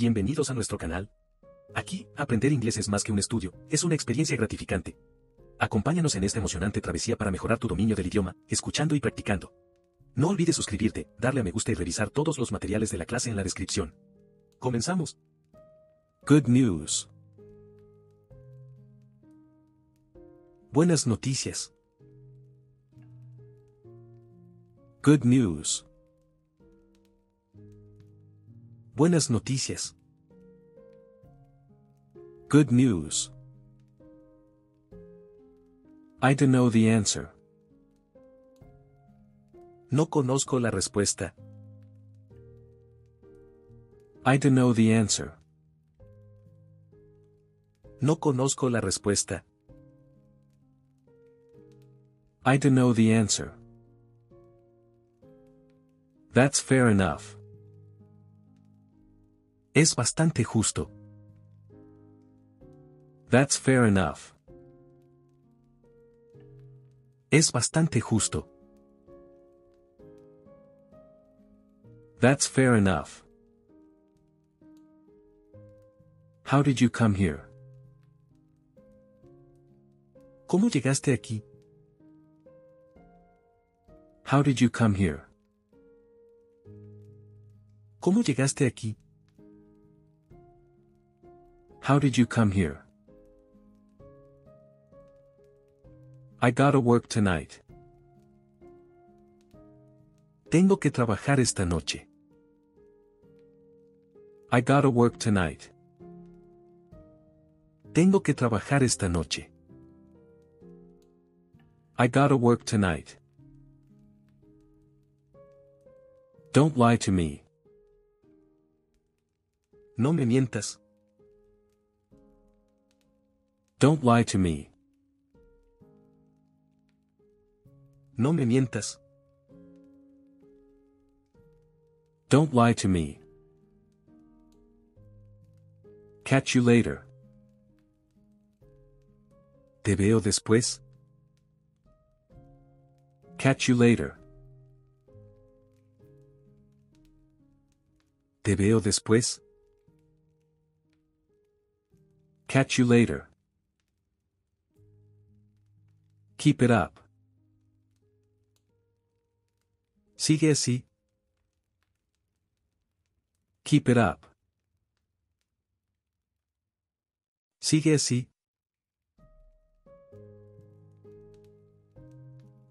Bienvenidos a nuestro canal. Aquí, aprender inglés es más que un estudio, es una experiencia gratificante. Acompáñanos en esta emocionante travesía para mejorar tu dominio del idioma, escuchando y practicando. No olvides suscribirte, darle a me gusta y revisar todos los materiales de la clase en la descripción. Comenzamos. Good news. Buenas noticias. Good news. Buenas noticias. Good news. I don't know the answer. No conozco la respuesta. I don't know the answer. No conozco la respuesta. I don't know the answer. That's fair enough. Es bastante justo. That's fair enough. Es bastante justo. That's fair enough. How did you come here? ¿Cómo llegaste aquí? How did you come here? ¿Cómo llegaste aquí? How did you come here? I gotta work tonight. Tengo que trabajar esta noche. I gotta work tonight. Tengo que trabajar esta noche. I gotta work tonight. Don't lie to me. No me mientas. Don't lie to me. No me mientas. Don't lie to me. Catch you later. Te veo después. Catch you later. Te veo después. Catch you later. Keep it up. Sigue así. Keep it up. Sigue así.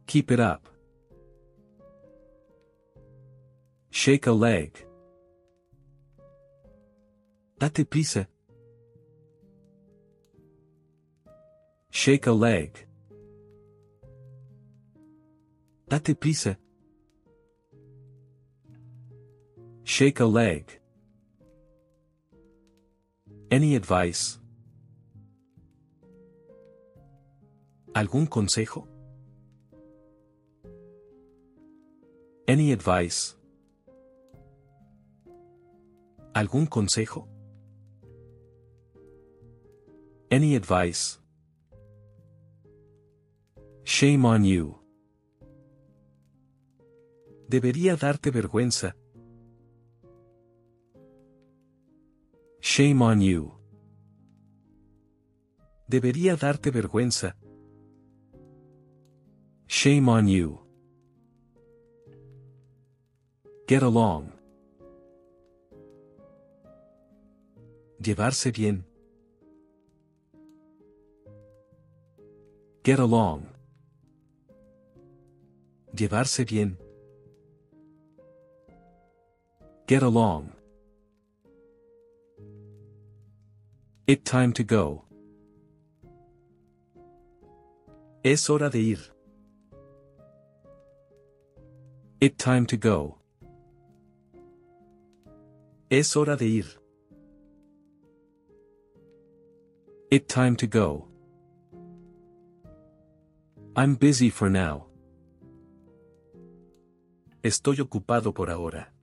Keep it up. Shake a leg. Date prisa. Shake a leg. Date prisa. Shake a leg. Any advice? ¿Algún consejo? Any advice? ¿Algún consejo? Any advice? Shame on you. Debería darte vergüenza. Shame on you. Debería darte vergüenza. Shame on you. Get along. Llevarse bien. Get along. Llevarse bien. Get along. It time to go. Es hora de ir. It time to go. Es hora de ir. It time to go. I'm busy for now. Estoy ocupado por ahora.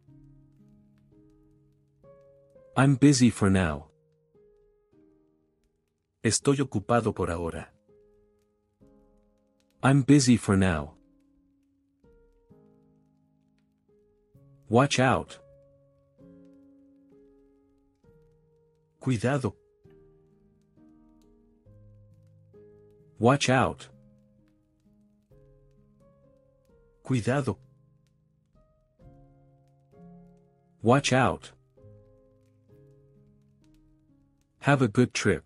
I'm busy for now. Estoy ocupado por ahora. I'm busy for now. Watch out. Cuidado. Watch out. Cuidado. Watch out. Have a good trip.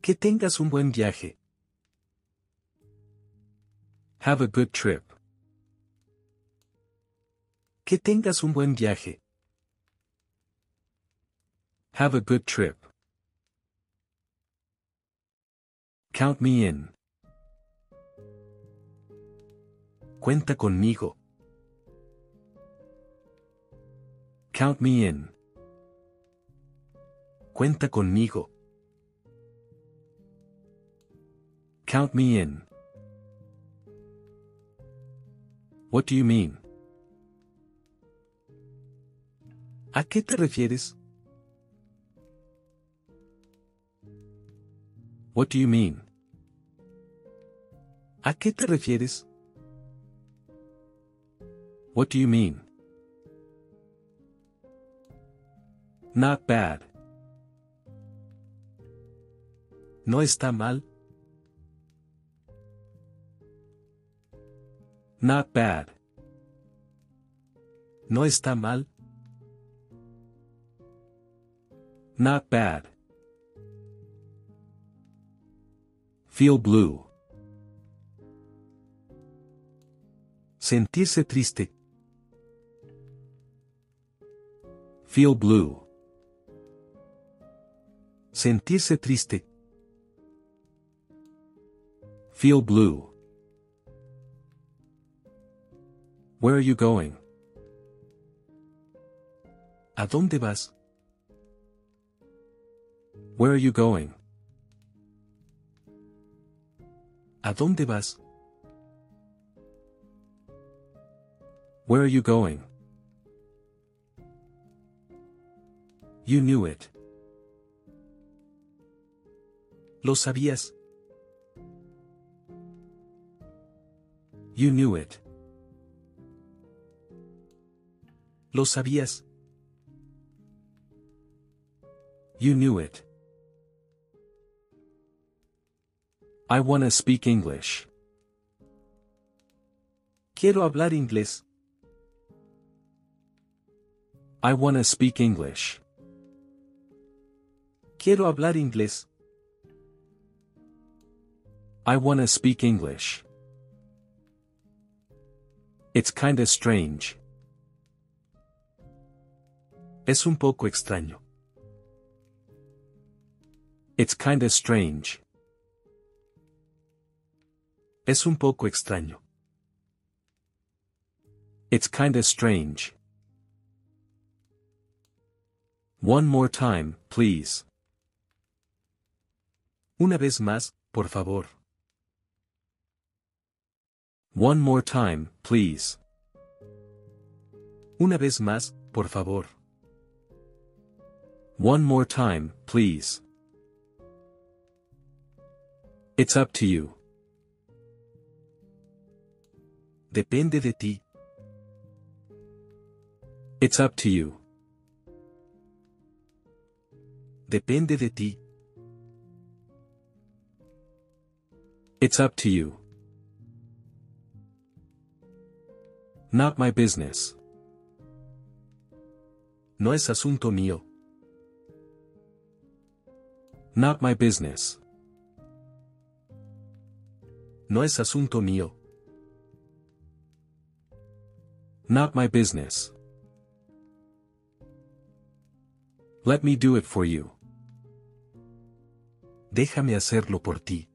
Que tengas un buen viaje. Have a good trip. Que tengas un buen viaje. Have a good trip. Count me in. Cuenta conmigo. Count me in. Cuenta conmigo. Count me in. What do you mean? ¿A qué te refieres? What do you mean? ¿A qué te refieres? What do you mean? Not bad. No está mal. Not bad. No está mal. Not bad. Feel blue. Sentirse triste. Feel blue. Sentirse triste. Feel blue. Where are you going? ¿A dónde vas? Where are you going? ¿A dónde vas? Where are you going? You knew it. Lo sabías. You knew it. Lo sabías. You knew it. I wanna speak English. Quiero hablar inglés. I wanna speak English. Quiero hablar inglés. I wanna speak English. It's kinda strange. Es un poco extraño. It's kinda strange. Es un poco extraño. It's kinda strange. One more time, please. Una vez más, por favor. One more time, please. Una vez más, por favor. One more time, please. It's up to you. Depende de ti. It's up to you. Depende de ti. It's up to you. Not my business. No es asunto mío. Not my business. No es asunto mío. Not my business. Let me do it for you. Déjame hacerlo por ti.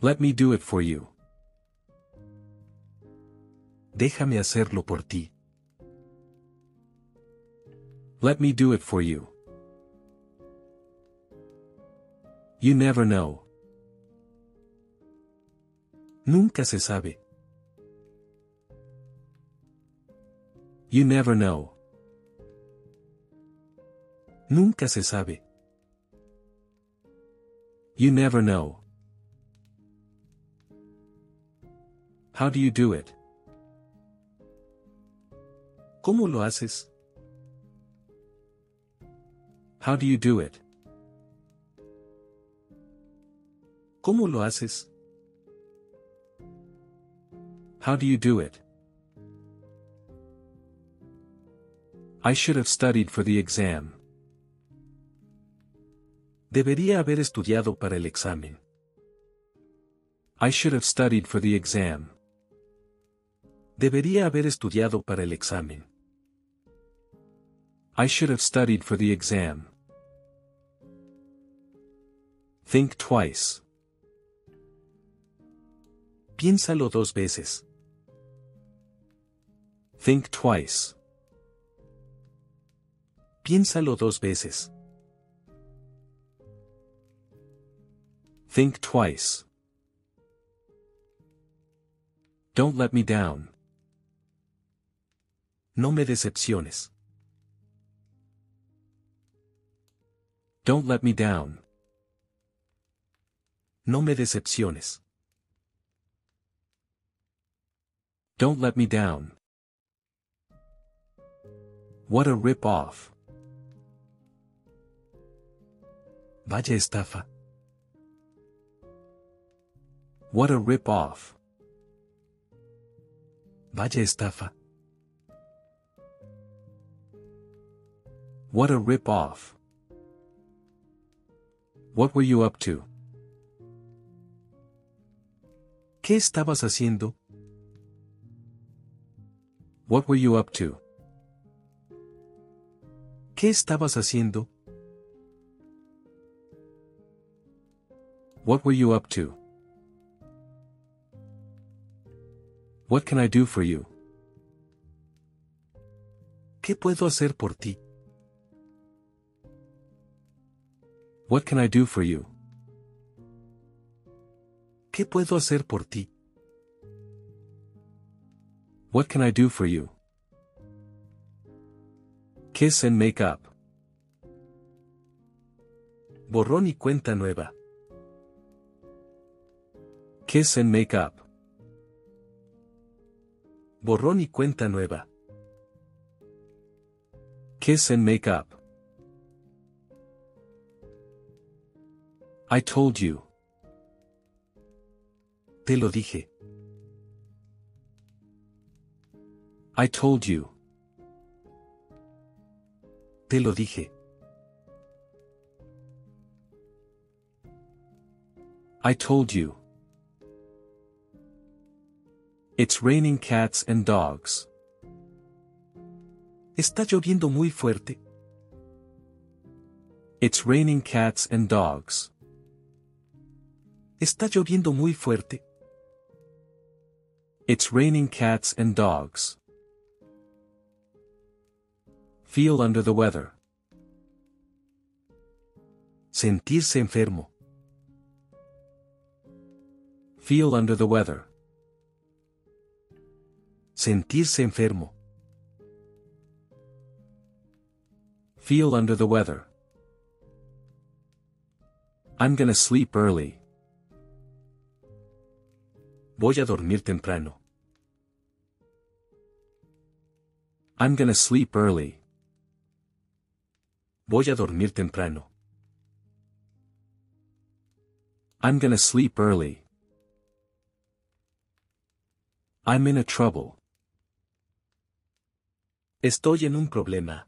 Let me do it for you. Déjame hacerlo por ti. Let me do it for you. You never know. Nunca se sabe. You never know. Nunca se sabe. You never know. How do you do it? ¿Cómo lo haces? How do you do it? ¿Cómo lo haces? How do you do it? I should have studied for the exam. Debería haber estudiado para el examen. I should have studied for the exam. Debería haber estudiado para el examen. I should have studied for the exam. Think twice. Piénsalo dos veces. Think twice. Piénsalo dos veces. Think twice. Don't let me down. No me decepciones. Don't let me down. No me decepciones. Don't let me down. What a rip-off. Vaya estafa. What a rip-off. Vaya estafa. What a rip-off. What were you up to? ¿Qué estabas haciendo? What were you up to? ¿Qué estabas haciendo? What were you up to? What can I do for you? ¿Qué puedo hacer por ti? What can I do for you? ¿Qué puedo hacer por ti? What can I do for you? Kiss and make up. Borrón y cuenta nueva. Kiss and make up. Borrón y cuenta nueva. Kiss and make up. I told you. Te lo dije. I told you. Te lo dije. I told you. It's raining cats and dogs. Está lloviendo muy fuerte. It's raining cats and dogs. Está lloviendo muy fuerte. It's raining cats and dogs. Feel under the weather. Sentirse enfermo. Feel under the weather. Sentirse enfermo. Feel under the weather. I'm gonna sleep early. Voy a dormir temprano. I'm gonna sleep early. Voy a dormir temprano. I'm gonna sleep early. I'm in a trouble. Estoy en un problema.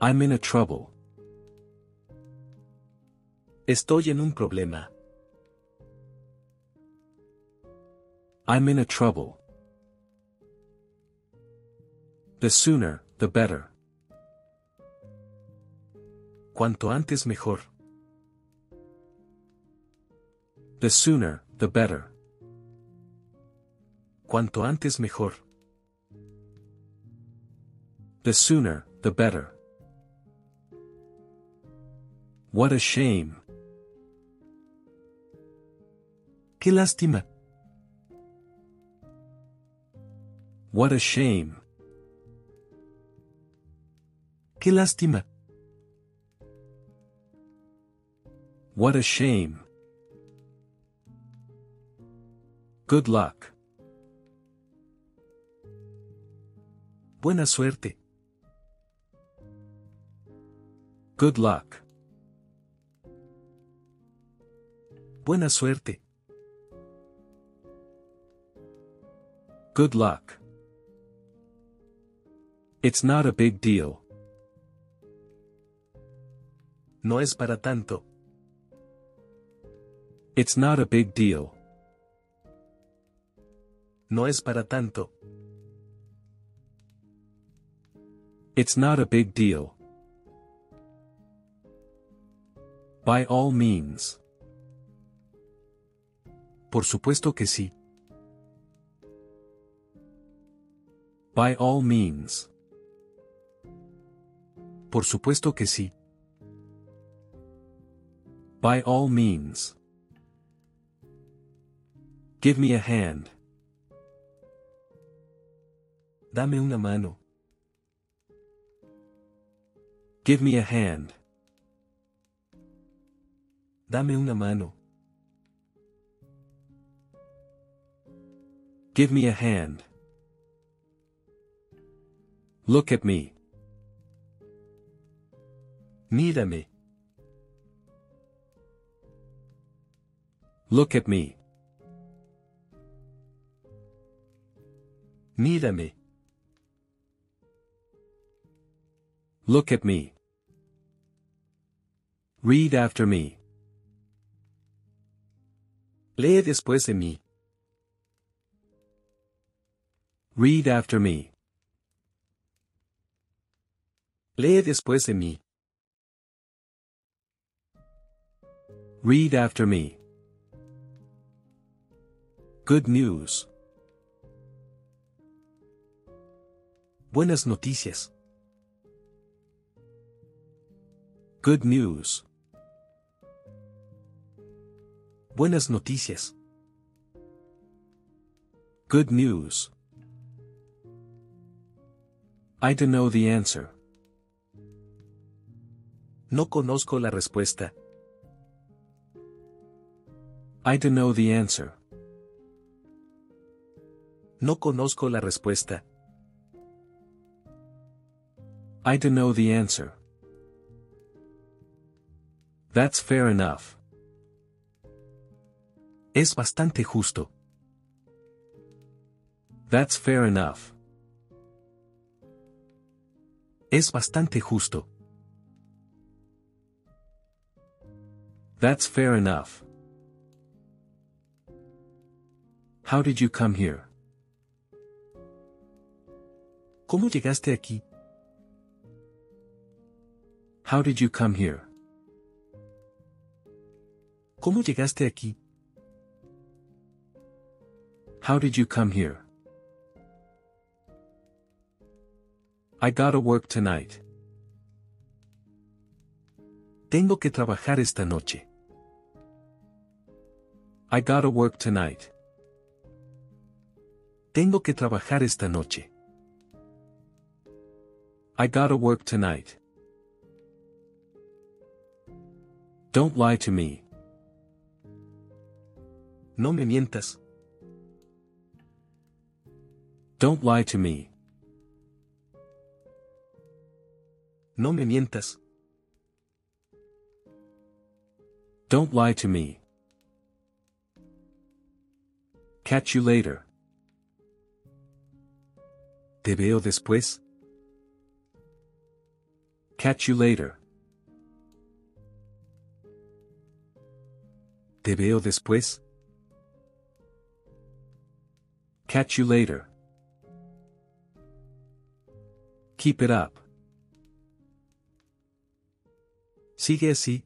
I'm in a trouble. Estoy en un problema. I'm in a trouble. The sooner, the better. Cuanto antes mejor. The sooner, the better. Cuanto antes mejor. The sooner, the better. What a shame. Qué lástima. What a shame. Qué lástima. What a shame. Good luck. Buena suerte. Good luck. Buena suerte. Good luck. It's not a big deal. No es para tanto. It's not a big deal. No es para tanto. It's not a big deal. By all means. Por supuesto que sí. By all means. Por supuesto que sí. By all means. Give me a hand. Dame una mano. Give me a hand. Dame una mano. Give me a hand. Look at me. Mírame. Look at me. Mírame. Look at me. Read after me. Lee después de mí. Read after me. Lee después de mí. Read after me. Good news. Buenas noticias. Good news. Buenas noticias. Good news. I don't know the answer. No conozco la respuesta. I don't know the answer. No conozco la respuesta. I don't know the answer. That's fair enough. Es bastante justo. That's fair enough. Es bastante justo. That's fair enough. How did you come here? ¿Cómo llegaste aquí? How did you come here? ¿Cómo llegaste aquí? How did you come here? I gotta work tonight. Tengo que trabajar esta noche. I gotta work tonight. Tengo que trabajar esta noche. I gotta work tonight. Don't lie to me. No me mientas. Don't lie to me. No me mientas. Don't lie to me. Catch you later. Te veo después. Catch you later. Te veo después. Catch you later. Keep it up. Sigue así.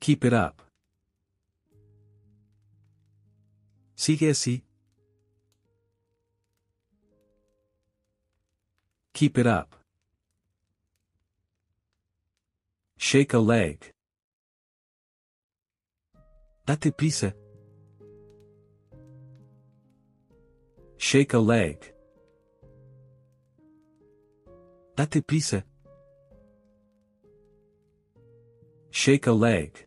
Keep it up. Sigue así. Keep it up. Shake a leg. Date prisa. Shake a leg. Date prisa. Shake a leg.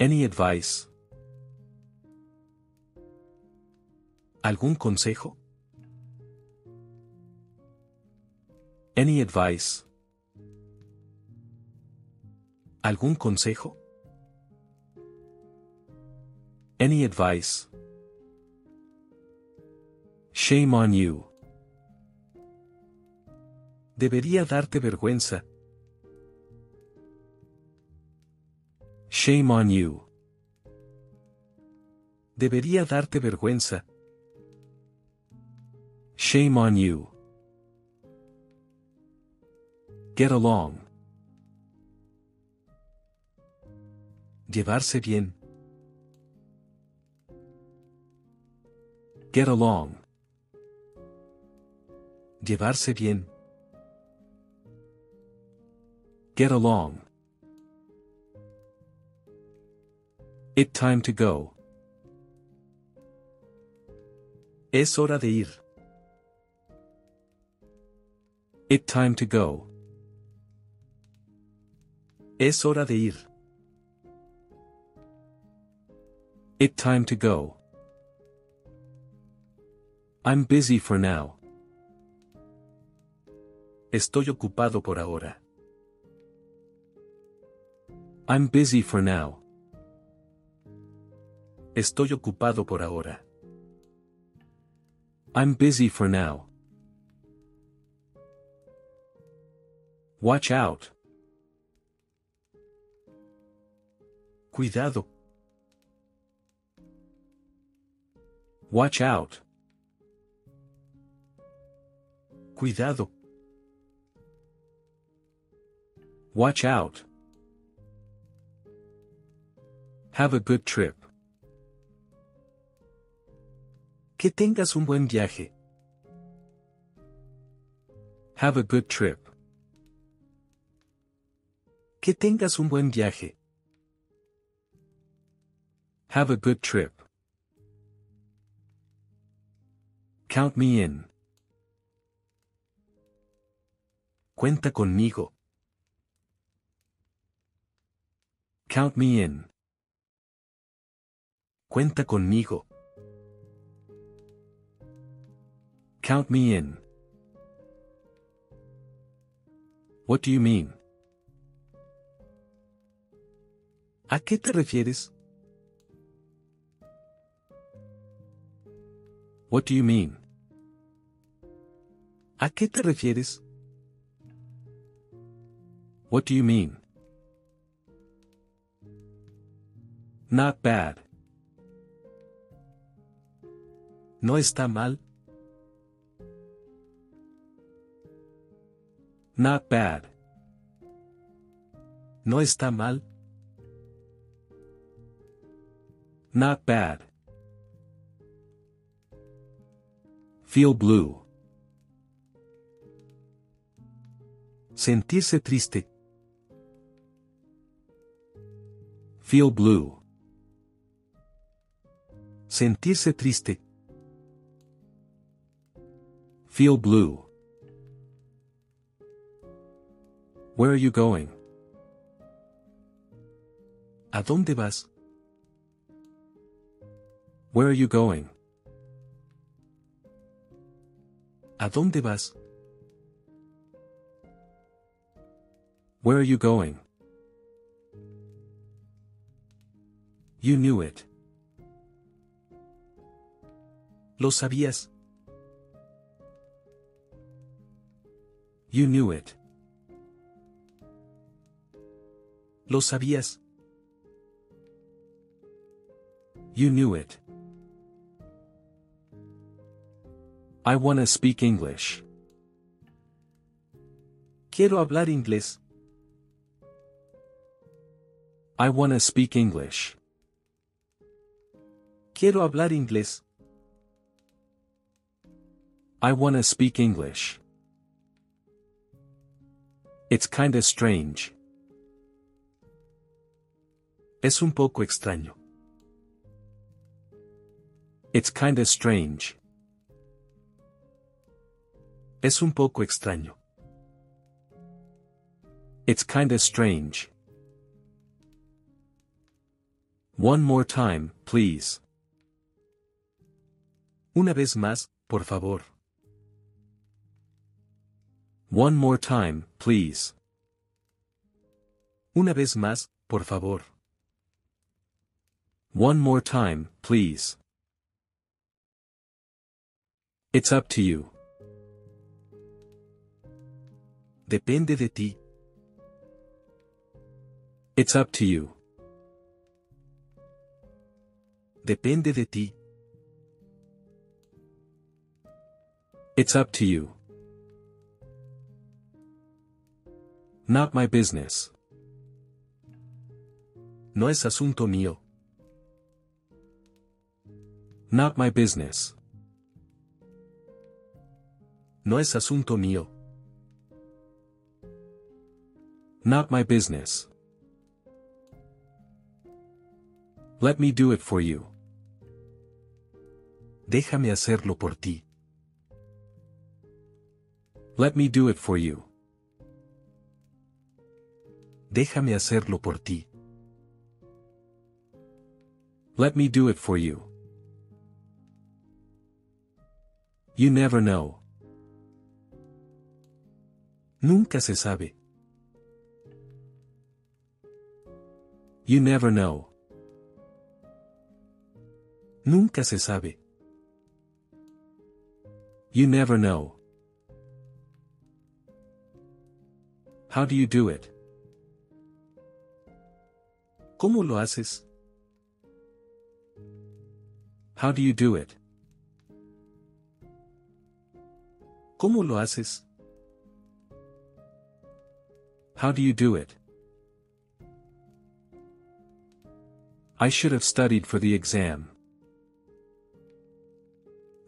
Any advice? ¿Algún consejo? Any advice? ¿Algún consejo? Any advice? Shame on you. Debería darte vergüenza. Shame on you. Debería darte vergüenza. Shame on you. Get along. Llevarse bien. Get along. Llevarse bien. Get along. It time to go. Es hora de ir. It time to go. Es hora de ir. It time to go. I'm busy for now. Estoy ocupado por ahora. I'm busy for now. Estoy ocupado por ahora. I'm busy for now. Watch out. Cuidado. Watch out. Cuidado. Watch out. Have a good trip. Que tengas un buen viaje. Have a good trip. Que tengas un buen viaje. Have a good trip. Count me in. Cuenta conmigo. Count me in. Cuenta conmigo. Count me in. What do you mean? ¿A qué te refieres? What do you mean? ¿A qué te refieres? What do you mean? Not bad. ¿No está mal? Not bad. ¿No está mal? Not bad. Feel blue. Sentirse triste. Feel blue. Sentirse triste. Feel blue. Where are you going? ¿A dónde vas? Where are you going? ¿A dónde vas? Where are you going? You knew it. Lo sabías. You knew it. Lo sabías. You knew it. I wanna speak English. Quiero hablar inglés. I wanna speak English. Quiero hablar inglés. I wanna speak English. It's kinda strange. Es un poco extraño. It's kinda strange. Es un poco extraño. It's kinda strange. One more time, please. Una vez más, por favor. One more time, please. Una vez más, por favor. One more time, please. It's up to you. Depende de ti. It's up to you. Depende de ti. It's up to you. Not my business. No es asunto mío. Not my business. No es asunto mío. Not my business. Let me do it for you. Déjame hacerlo por ti. Let me do it for you. Déjame hacerlo por ti. Let me do it for you. You never know. Nunca se sabe. You never know. Nunca se sabe. You never know. How do you do it? ¿Cómo lo haces? How do you do it? ¿Cómo lo haces? How do you do it? I should have studied for the exam.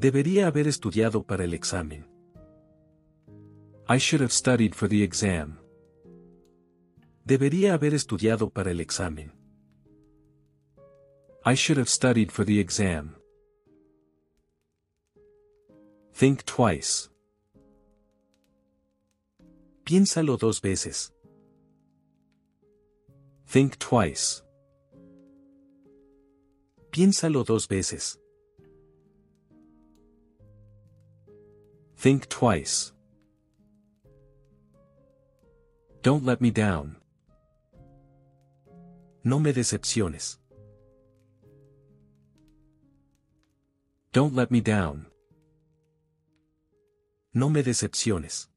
Debería haber estudiado para el examen. I should have studied for the exam. Debería haber estudiado para el examen. I should have studied for the exam. Think twice. Piénsalo dos veces. Think twice. Piénsalo dos veces. Think twice. Don't let me down. No me decepciones. Don't let me down. No me decepciones.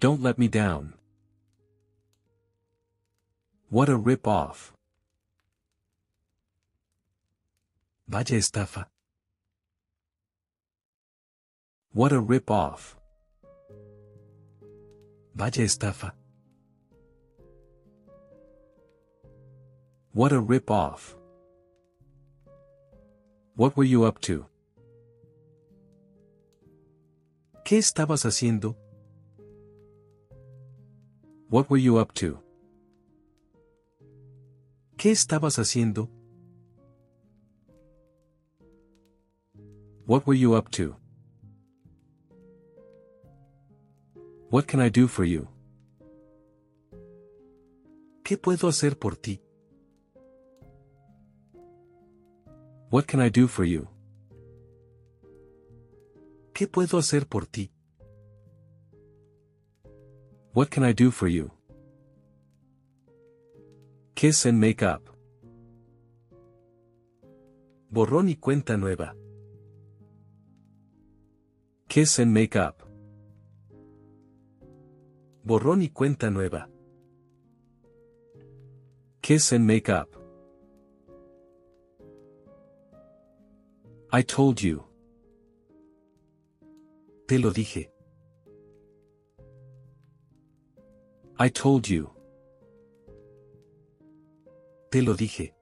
Don't let me down. What a rip-off. Vaya estafa. What a rip-off. Vaya estafa. What a rip-off. What were you up to? ¿Qué estabas haciendo? What were you up to? ¿Qué estabas haciendo? What were you up to? What can I do for you? ¿Qué puedo hacer por ti? What can I do for you? ¿Qué puedo hacer por ti? What can I do for you? Kiss and make up. Borrón y cuenta nueva. Kiss and make up. Borrón y cuenta nueva. Kiss and make up. I told you. Te lo dije. I told you. Te lo dije.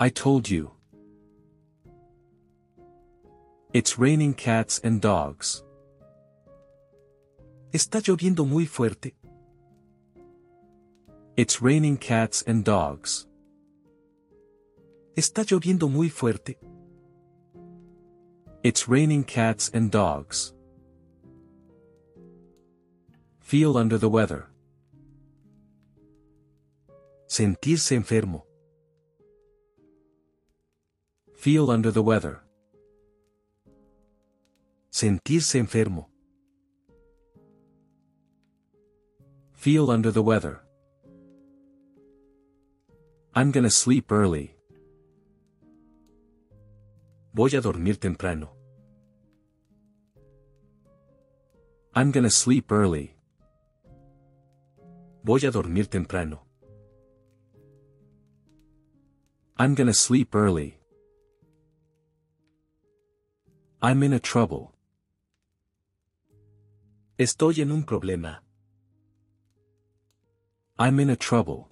I told you. It's raining cats and dogs. Está lloviendo muy fuerte. It's raining cats and dogs. Está lloviendo muy fuerte. It's raining cats and dogs. Feel under the weather. Sentirse enfermo. Feel under the weather. Sentirse enfermo. Feel under the weather. I'm gonna sleep early. Voy a dormir temprano. I'm gonna sleep early. Voy a dormir temprano. I'm gonna sleep early. I'm in a trouble. Estoy en un problema. I'm in a trouble.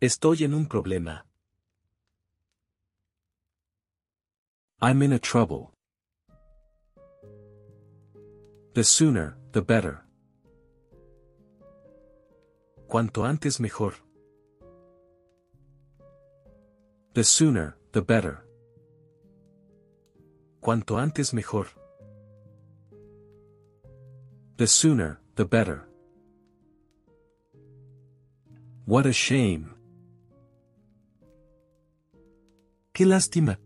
Estoy en un problema. I'm in a trouble. The sooner, the better. Cuanto antes mejor. The sooner, the better. Cuanto antes mejor. The sooner, the better. What a shame. Qué lástima.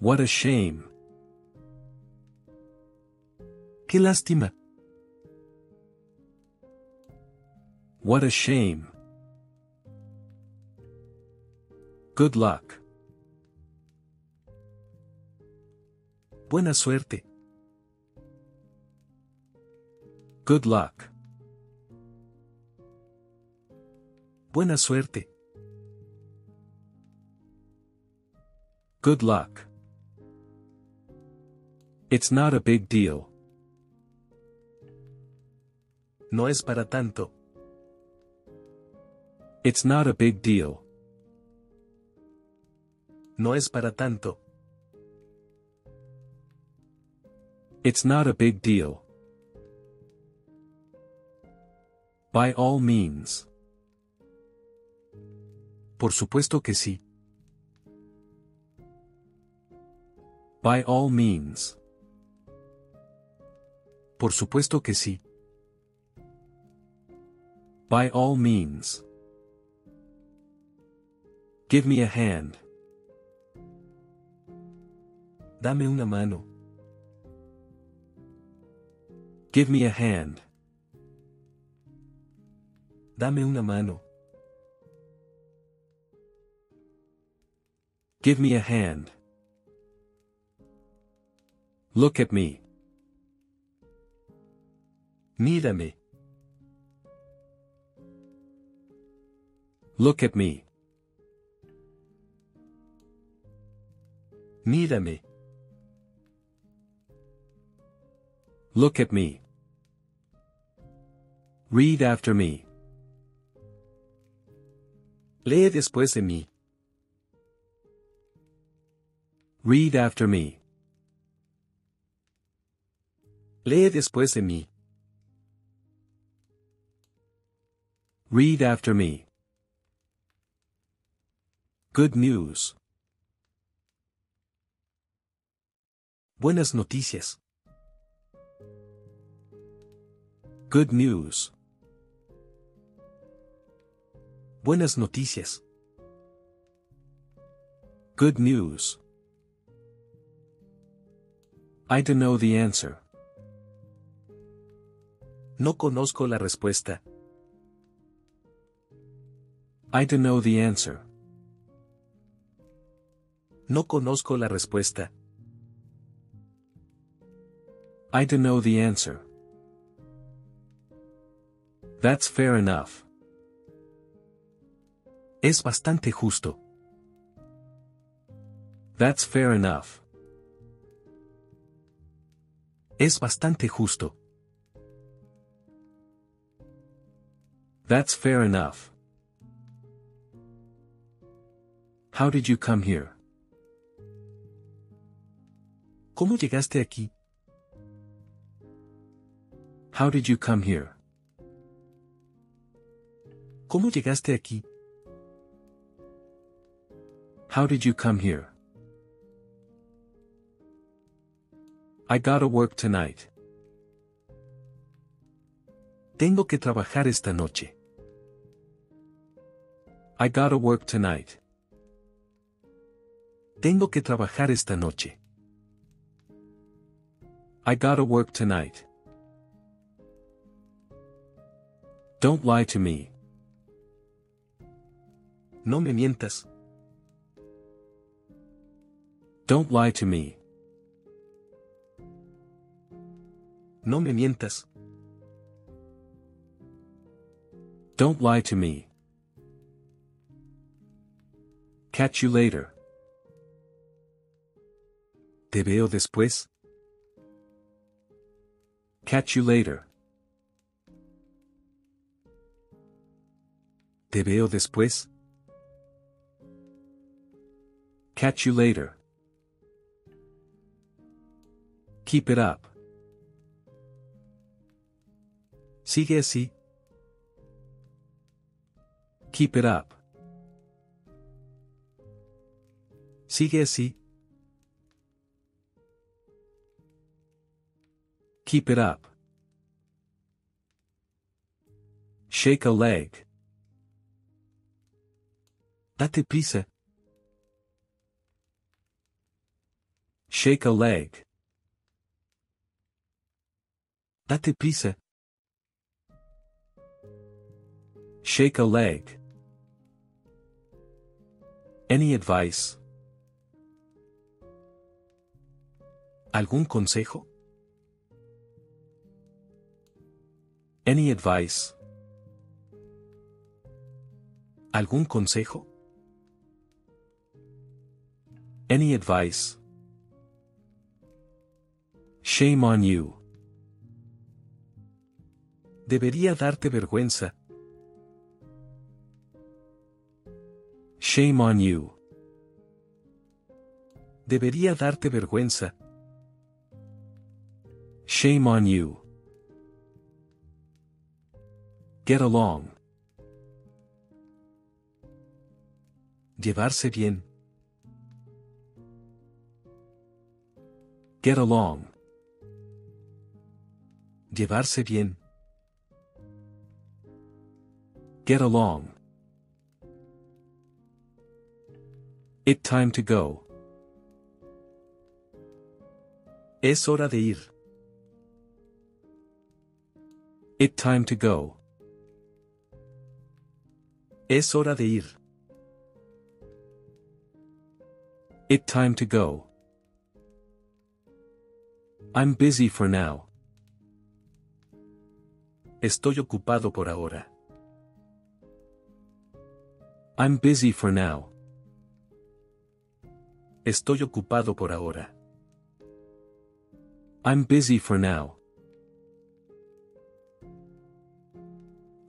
What a shame. Qué lástima. What a shame. Good luck. Buena suerte. Good luck. Buena suerte. Good luck. It's not a big deal. No es para tanto. It's not a big deal. No es para tanto. It's not a big deal. By all means. Por supuesto que sí. By all means. Por supuesto que sí. By all means. Give me a hand. Dame una mano. Give me a hand. Dame una mano. Give me a hand. Look at me. Mírame. Look at me. Mírame. Look at me. Read after me. Lee después de mí. Read after me. Lee después de mí. Read after me. Good news. Buenas noticias. Good news. Buenas noticias. Good news. I don't know the answer. No conozco la respuesta. I don't know the answer. No conozco la respuesta. I don't know the answer. That's fair enough. Es bastante justo. That's fair enough. Es bastante justo. That's fair enough. How did you come here? ¿Cómo llegaste aquí? How did you come here? ¿Cómo llegaste aquí? How did you come here? I gotta work tonight. Tengo que trabajar esta noche. I gotta work tonight. Tengo que trabajar esta noche. I gotta work tonight. Don't lie to me. No me mientas. Don't lie to me. No me mientas. Don't lie to me. Catch you later. Te veo después. Catch you later. Te veo después. Catch you later. Keep it up. Sigue así. Keep it up. Sigue así. Keep it up. Shake a leg. Date prisa. Shake a leg. Date prisa. Shake a leg. Any advice? ¿Algún consejo? Any advice? ¿Algún consejo? Any advice? Shame on you. Debería darte vergüenza. Shame on you. Debería darte vergüenza. Shame on you. Get along. Llevarse bien. Get along. Llevarse bien. Get along. It time to go. Es hora de ir. It time to go. Es hora de ir. It time to go. I'm busy for now. Estoy ocupado por ahora. I'm busy for now. Estoy ocupado por ahora. I'm busy for now.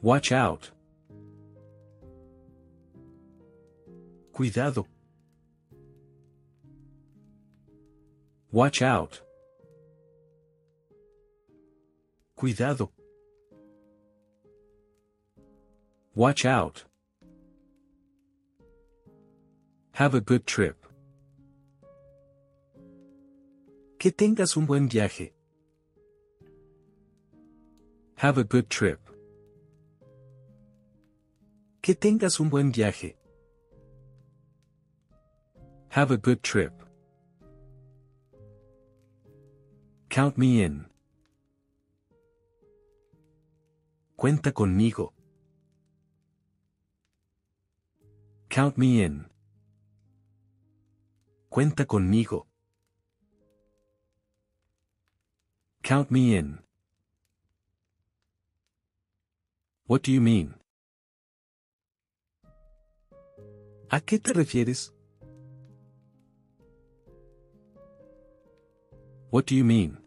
Watch out. Cuidado. Watch out. Cuidado. Watch out. Have a good trip. Que tengas un buen viaje. Have a good trip. Que tengas un buen viaje. Have a good trip. Count me in. Cuenta conmigo. Count me in. Cuenta conmigo. Count me in. What do you mean? ¿A qué te refieres? What do you mean?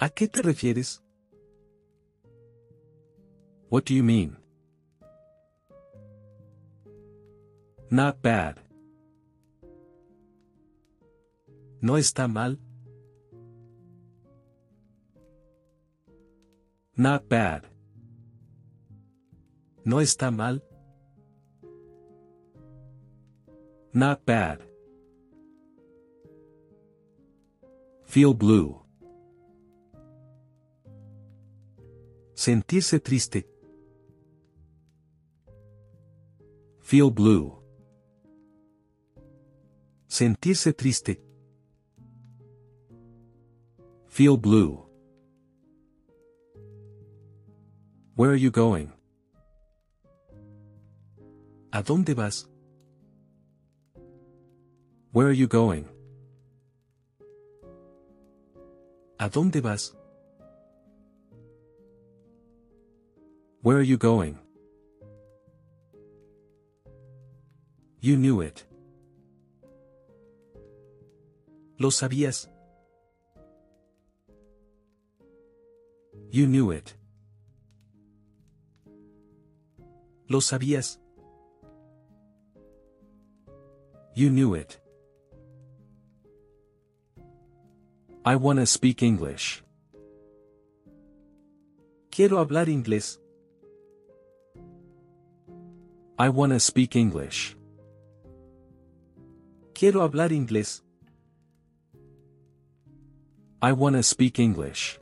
¿A qué te refieres? What do you mean? Not bad. ¿No está mal? Not bad. ¿No está mal? Not bad. Feel blue. Sentirse triste. Feel blue. Sentirse triste. Feel blue. Where are you going? ¿A dónde vas? Where are you going? ¿A dónde vas? Where are you going? You knew it. Lo sabías. You knew it. Lo sabías. You knew it. I wanna speak English. Quiero hablar inglés. I wanna speak English. Quiero hablar inglés. I wanna speak English.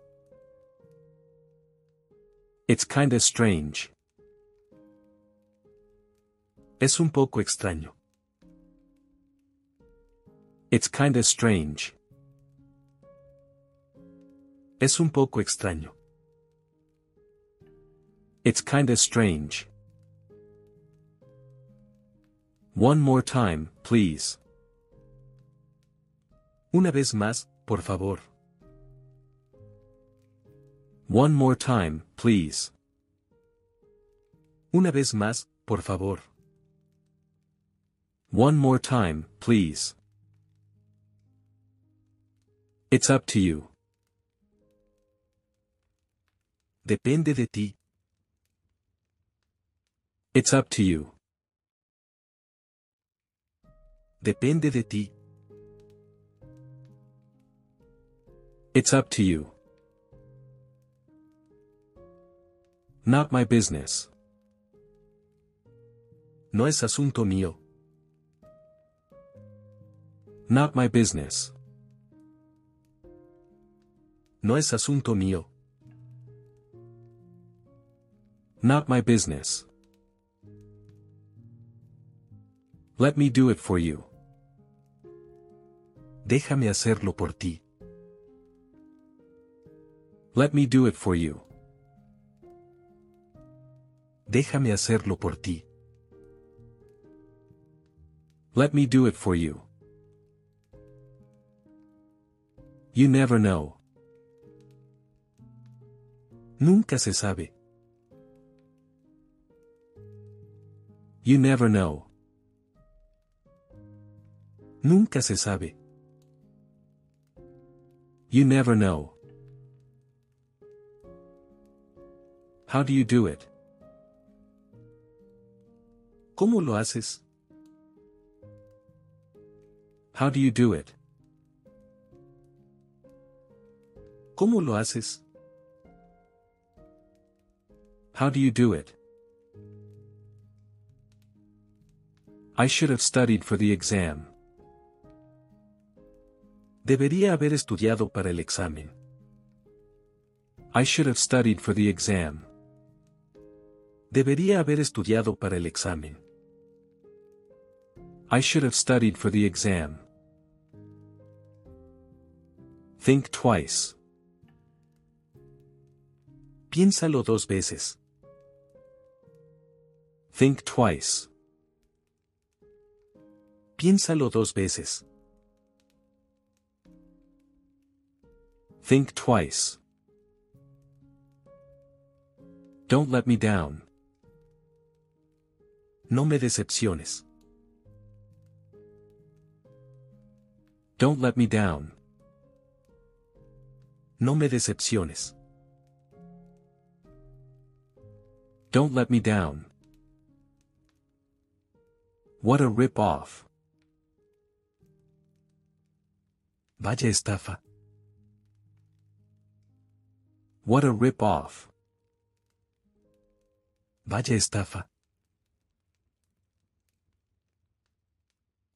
It's kinda strange. Es un poco extraño. It's kinda strange. Es un poco extraño. It's kinda strange. One more time, please. Una vez más, por favor. One more time, please. Una vez más, por favor. One more time, please. It's up to you. Depende de ti. It's up to you. Depende de ti. It's up to you. Not my business. No es asunto mío. Not my business. No es asunto mío. Not my business. Let me do it for you. Déjame hacerlo por ti. Let me do it for you. Déjame hacerlo por ti. Let me do it for you. You never know. Nunca se sabe. You never know. Nunca se sabe. You never know. How do you do it? ¿Cómo lo haces? How do you do it? ¿Cómo lo haces? How do you do it? I should have studied for the exam. Debería haber estudiado para el examen. I should have studied for the exam. Debería haber estudiado para el examen. I should have studied for the exam. Think twice. Piénsalo dos veces. Think twice. Piénsalo dos veces. Think twice. Don't let me down. No me decepciones. Don't let me down. No me decepciones. Don't let me down. What a rip-off. Vaya estafa. What a rip-off. Vaya estafa.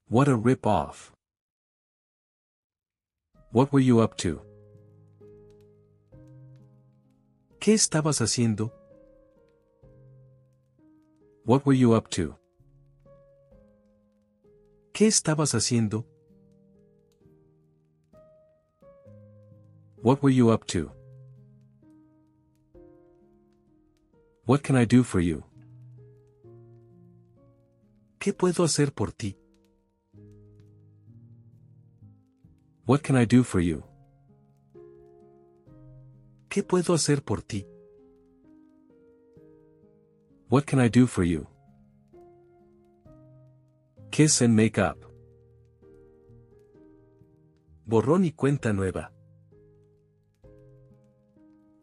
What a rip-off. What were you up to? ¿Qué ¿Qué estabas haciendo? What were you up to? ¿Qué estabas haciendo? What were you up to? What can I do for you? ¿Qué puedo hacer por ti? What can I do for you? ¿Qué puedo hacer por ti? What can I do for you? Kiss and make up. Borrón y cuenta nueva.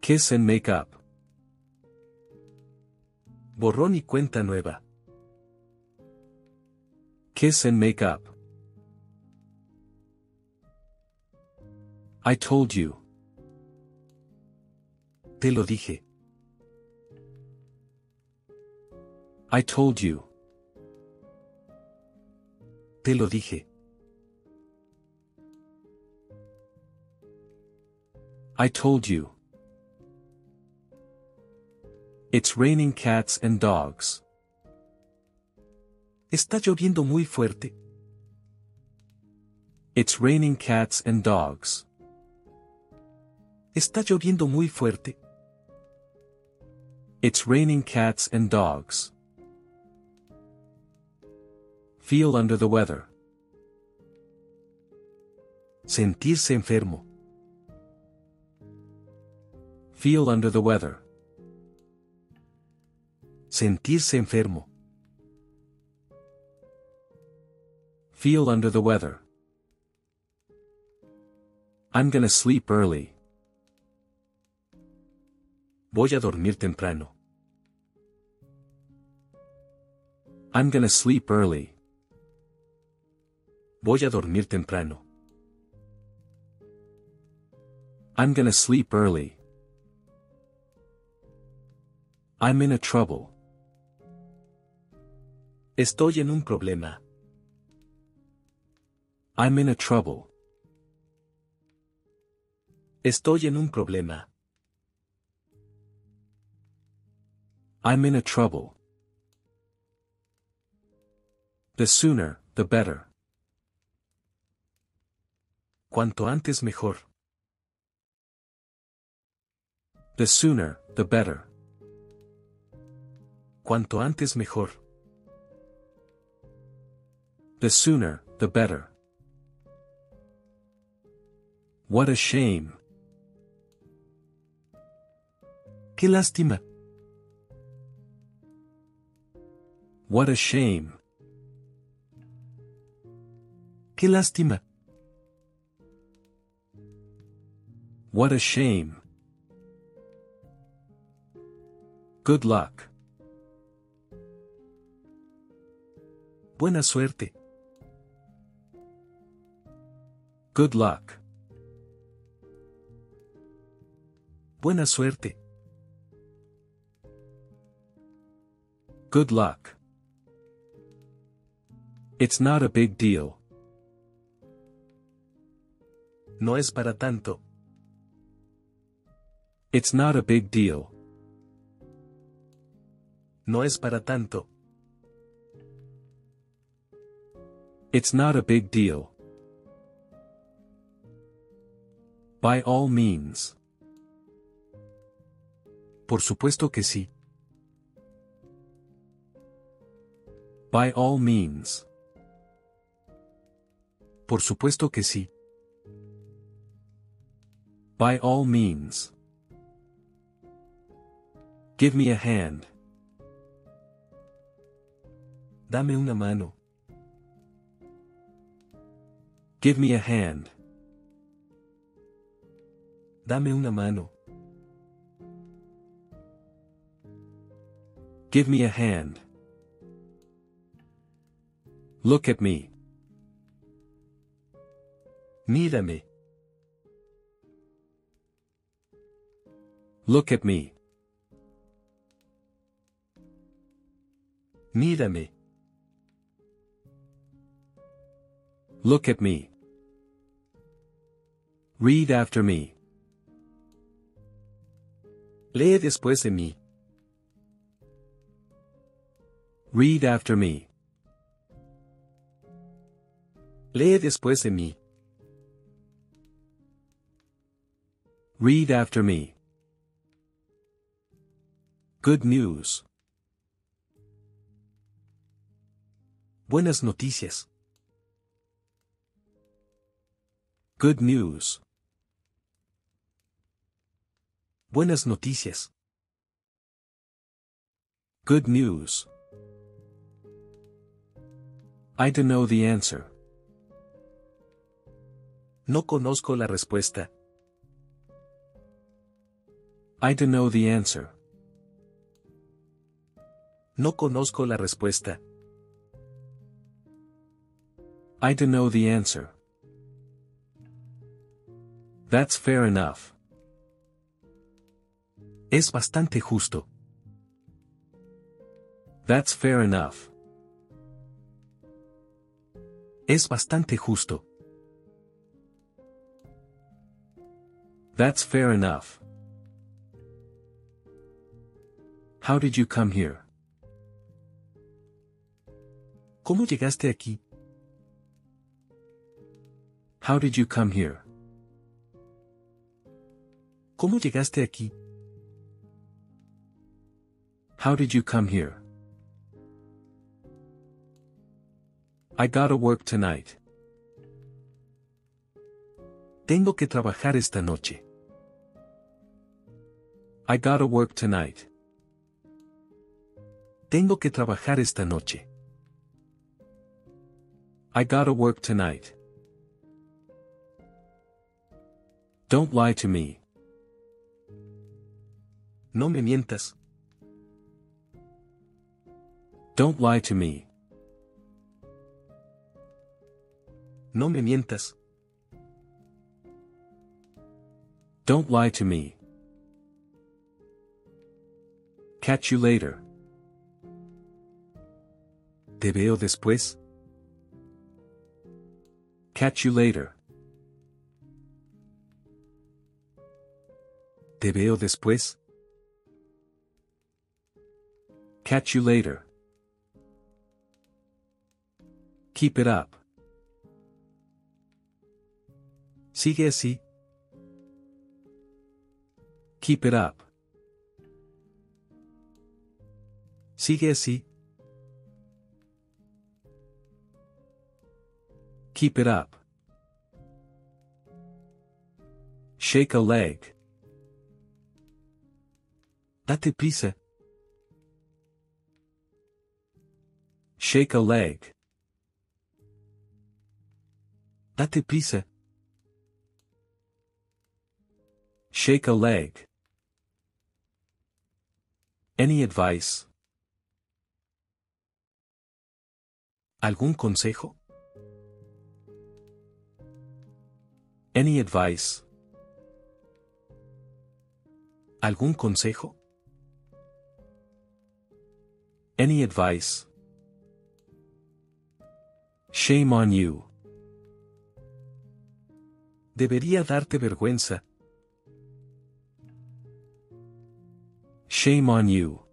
Kiss and make up. Borrón y cuenta nueva. Kiss and make up. I told you. Te lo dije. I told you. Te lo dije. I told you. It's raining cats and dogs. Está lloviendo muy fuerte. It's raining cats and dogs. Está lloviendo muy fuerte. It's raining cats and dogs. Feel under the weather. Sentirse enfermo. Feel under the weather. Sentirse enfermo. Feel under the weather. I'm gonna sleep early. Voy a dormir temprano. I'm gonna sleep early. Voy a dormir temprano. I'm gonna sleep early. I'm in a trouble. Estoy en un problema. I'm in a trouble. Estoy en un problema. I'm in a trouble. The sooner, the better. Cuanto antes mejor. The sooner, the better. Cuanto antes mejor. The sooner, the better. What a shame. Qué lástima. What a shame. Qué lástima. What a shame. Good luck. Buena suerte. Good luck. Buena suerte. Good luck. It's not a big deal. No es para tanto. It's not a big deal. No es para tanto. It's not a big deal. By all means. Por supuesto que sí. By all means. Por supuesto que sí. By all means. Give me a hand. Dame una mano. Give me a hand. Dame una mano. Give me a hand. Look at me. Mírame. Look at me. Mírame. Look at me. Read after me. Lee después de mí. Read after me. Lee después de mí. Read after me. Good news. Buenas noticias. Good news. Buenas noticias. Good news. I don't know the answer. No conozco la respuesta. I don't know the answer. No conozco la respuesta. I don't know the answer. That's fair enough. Es bastante justo. That's fair enough. Es bastante justo. That's fair enough. How did you come here? ¿Cómo llegaste aquí? How did you come here? ¿Cómo llegaste aquí? How did you come here? I gotta work tonight. Tengo que trabajar esta noche. I gotta work tonight. Tengo que trabajar esta noche. I gotta work tonight. Don't lie to me. No me mientas. Don't lie to me. No me mientas. Don't lie to me. Catch you later. Te veo después. Catch you later. Te veo después. Catch you later. Keep it up. Sigue así. Keep it up. Sigue así. Keep it up. Shake a leg. Date prisa. Shake a leg. Date prisa. Shake a leg. Any advice? ¿Algún consejo? Any advice? ¿Algún consejo? Any advice? Shame on you. Debería darte vergüenza. Shame on you.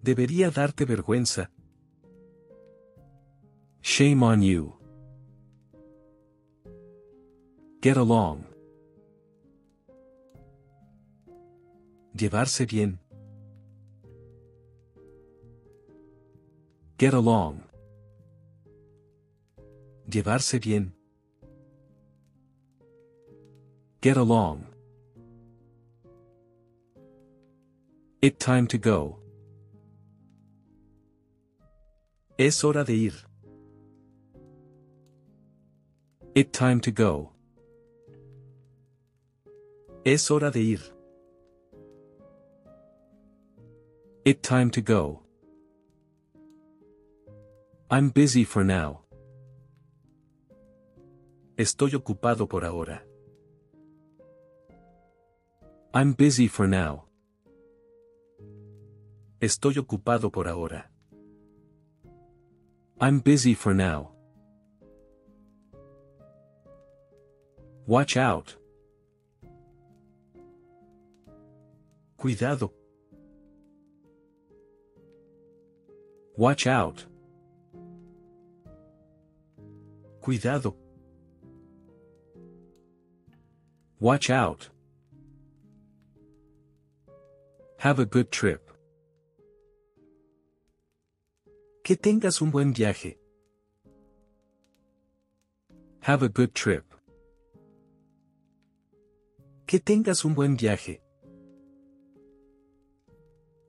Debería darte vergüenza. Shame on you. Get along. Llevarse bien. Get along. Llevarse bien. Get along. It time to go. Es hora de ir. It time to go. Es hora de ir. It time to go. I'm busy for now. Estoy ocupado por ahora. I'm busy for now. Estoy ocupado por ahora. I'm busy for now. Watch out. Cuidado. Watch out. Cuidado. Watch out. Have a good trip. Que tengas un buen viaje. Have a good trip. Que tengas un buen viaje.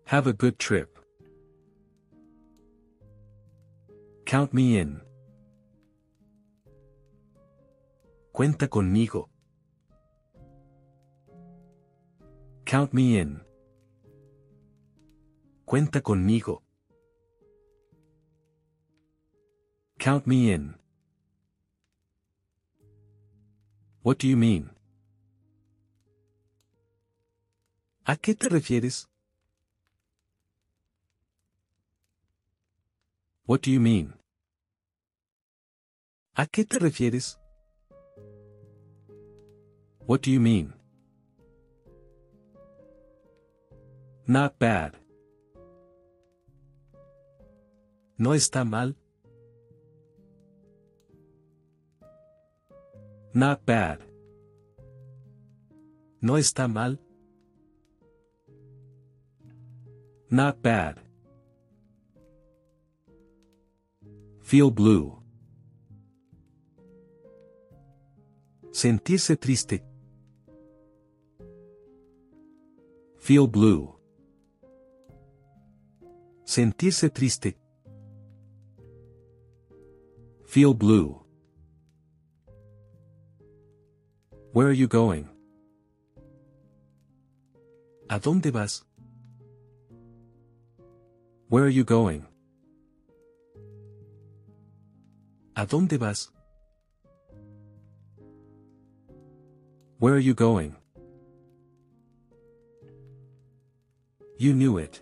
Have a good trip. Count me in. Cuenta conmigo. Count me in. Cuenta conmigo. Count me in. What do you mean? ¿A qué te refieres? What do you mean? ¿A qué te refieres? What do you mean? Not bad. No está mal. Not bad. No está mal. Not bad. Feel blue. Sentirse triste. Feel blue. Sentirse triste. Feel blue. Where are you going? ¿A dónde vas? Where are you going? ¿A dónde vas? Where are you going? You knew it.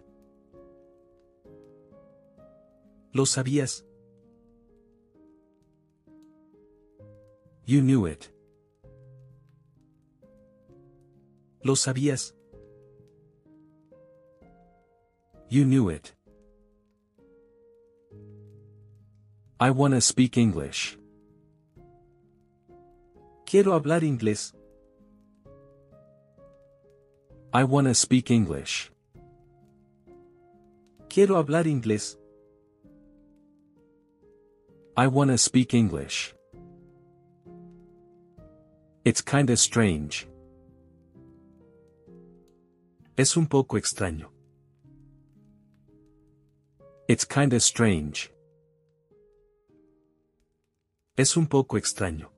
Lo sabías. You knew it. Lo sabías. You knew it. I wanna speak English. Quiero hablar inglés. I wanna speak English. Quiero hablar inglés. I wanna speak English. It's kinda strange. Es un poco extraño. It's kinda strange. Es un poco extraño.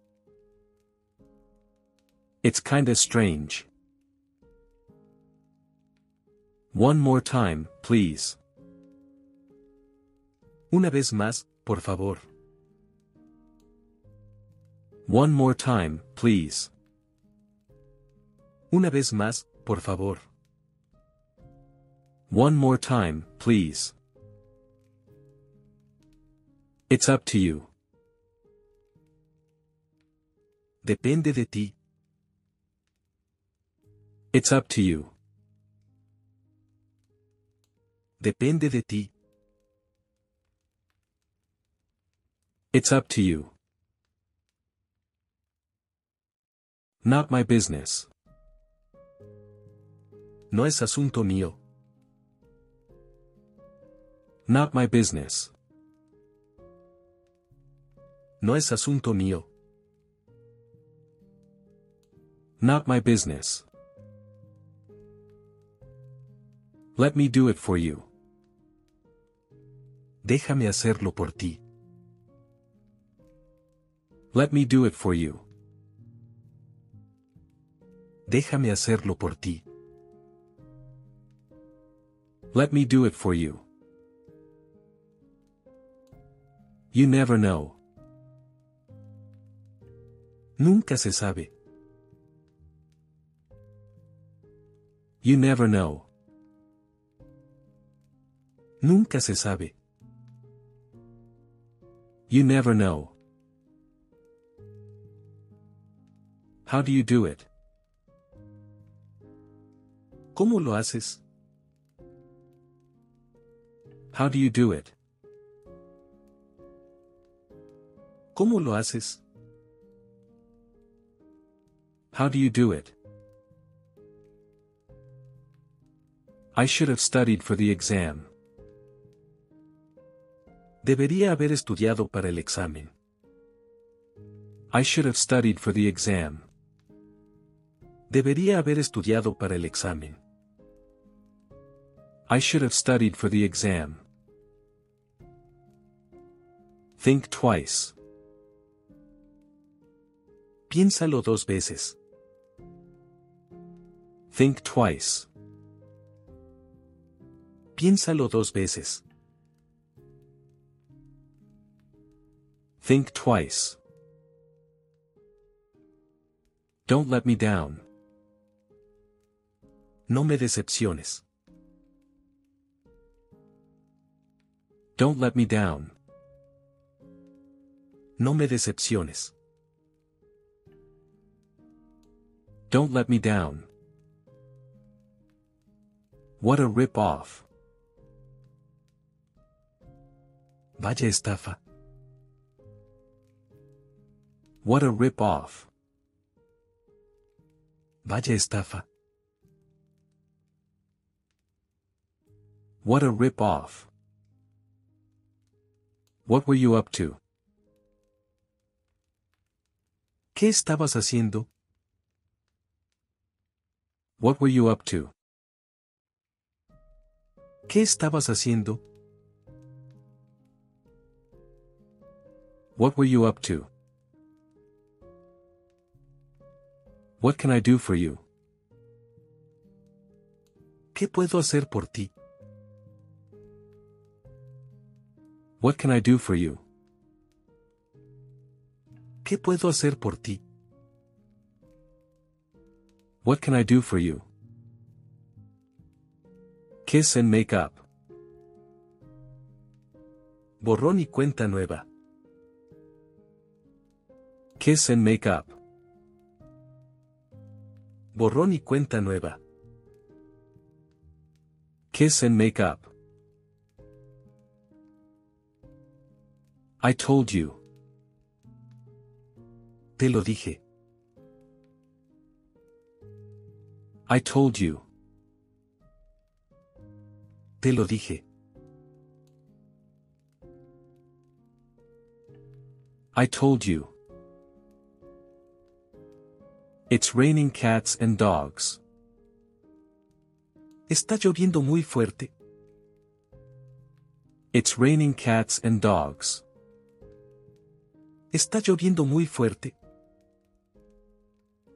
It's kinda strange. One more time, please. Una vez más, por favor. One more time, please. Una vez más, por favor. One more time, please. It's up to you. Depende de ti. It's up to you. Depende de ti. It's up to you. Not my business. No es asunto mío. Not my business. No es asunto mío. Not my business. Let me do it for you. Déjame hacerlo por ti. Let me do it for you. Déjame hacerlo por ti. Let me do it for you. You never know. Nunca se sabe. You never know. Nunca se sabe. You never know. How do you do it? ¿Cómo lo haces? How do you do it? ¿Cómo lo haces? How do you do it? I should have studied for the exam. Debería haber estudiado para el examen. I should have studied for the exam. Debería haber estudiado para el examen. I should have studied for the exam. Think twice. Piénsalo dos veces. Think twice. Piénsalo dos veces. Think twice. Don't let me down. No me decepciones. Don't let me down. No me decepciones. Don't let me down. What a rip-off. Vaya estafa. What a rip-off. Vaya estafa. What a rip-off. What were you up to? ¿Qué estabas haciendo? What were you up to? ¿Qué estabas haciendo? What were you up to? What can I do for you? ¿Qué puedo hacer por ti? What can I do for you? ¿Qué puedo hacer por ti? What can I do for you? Kiss and make up. Borrón y cuenta nueva. Kiss and make up. Borrón y cuenta nueva. Kiss and make up. I told you. Te lo dije. I told you. Te lo dije. I told you. It's raining cats and dogs. Está lloviendo muy fuerte. It's raining cats and dogs. Está lloviendo muy fuerte.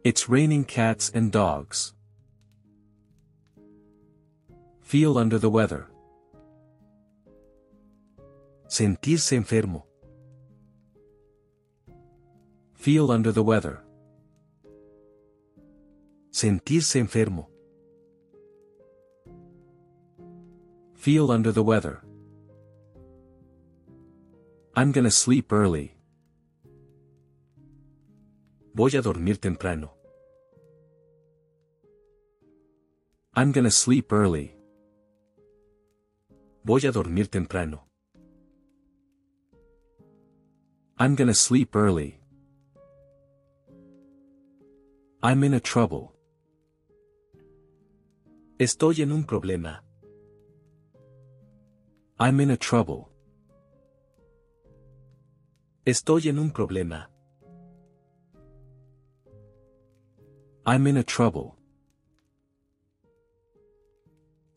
It's raining cats and dogs. Feel under the weather. Sentirse enfermo. Feel under the weather. Sentirse enfermo. Feel under the weather. I'm gonna sleep early. Voy a dormir temprano. I'm gonna sleep early. Voy a dormir temprano. I'm gonna sleep early. I'm in a trouble. Estoy en un problema. I'm in a trouble. Estoy en un problema. I'm in a trouble.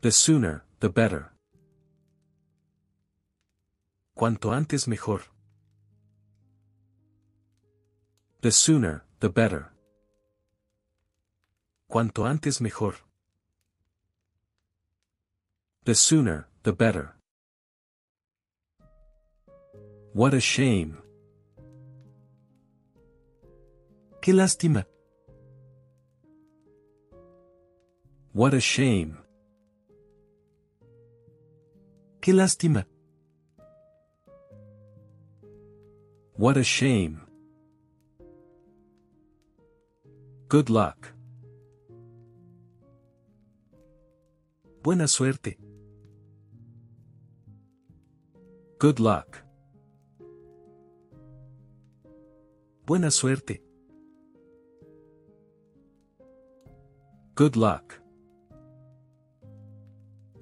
The sooner, the better. Cuanto antes mejor. The sooner, the better. Cuanto antes mejor. The sooner, the better. What a shame. Qué lástima. What a shame. Qué lástima. What a shame. Good luck. Buena suerte. Good luck. Buena suerte. Good luck.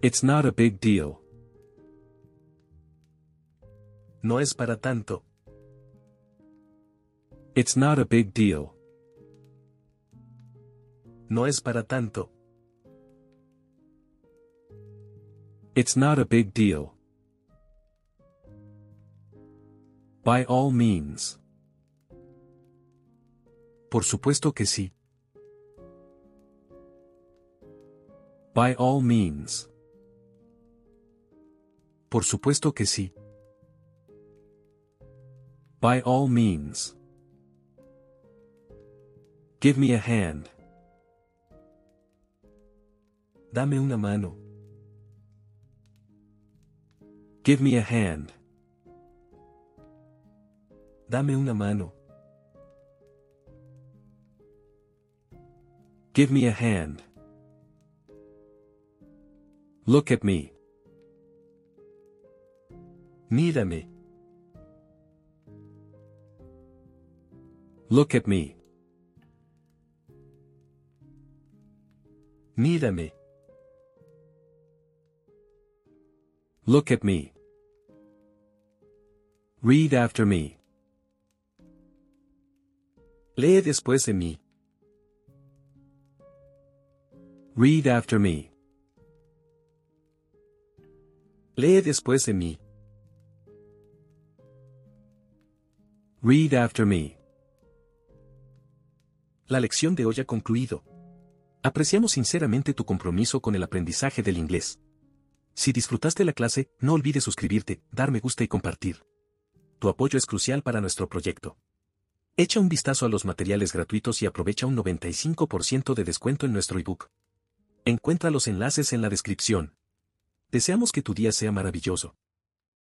It's not a big deal. No es para tanto. It's not a big deal. No es para tanto. It's not a big deal. By all means. Por supuesto que sí. By all means. Por supuesto que sí. By all means. Give me a hand. Dame una mano. Give me a hand. Dame una mano. Give me a hand. Look at me. Mírame. Look at me. Mírame. Look at me. Read after me. Lee después de mí. Read after me. Lee después de mí. Read after me. La lección de hoy ha concluido. Apreciamos sinceramente tu compromiso con el aprendizaje del inglés. Si disfrutaste la clase, no olvides suscribirte, dar me gusta y compartir. Tu apoyo es crucial para nuestro proyecto. Echa un vistazo a los materiales gratuitos y aprovecha un 95% de descuento en nuestro ebook. Encuentra los enlaces en la descripción. Deseamos que tu día sea maravilloso.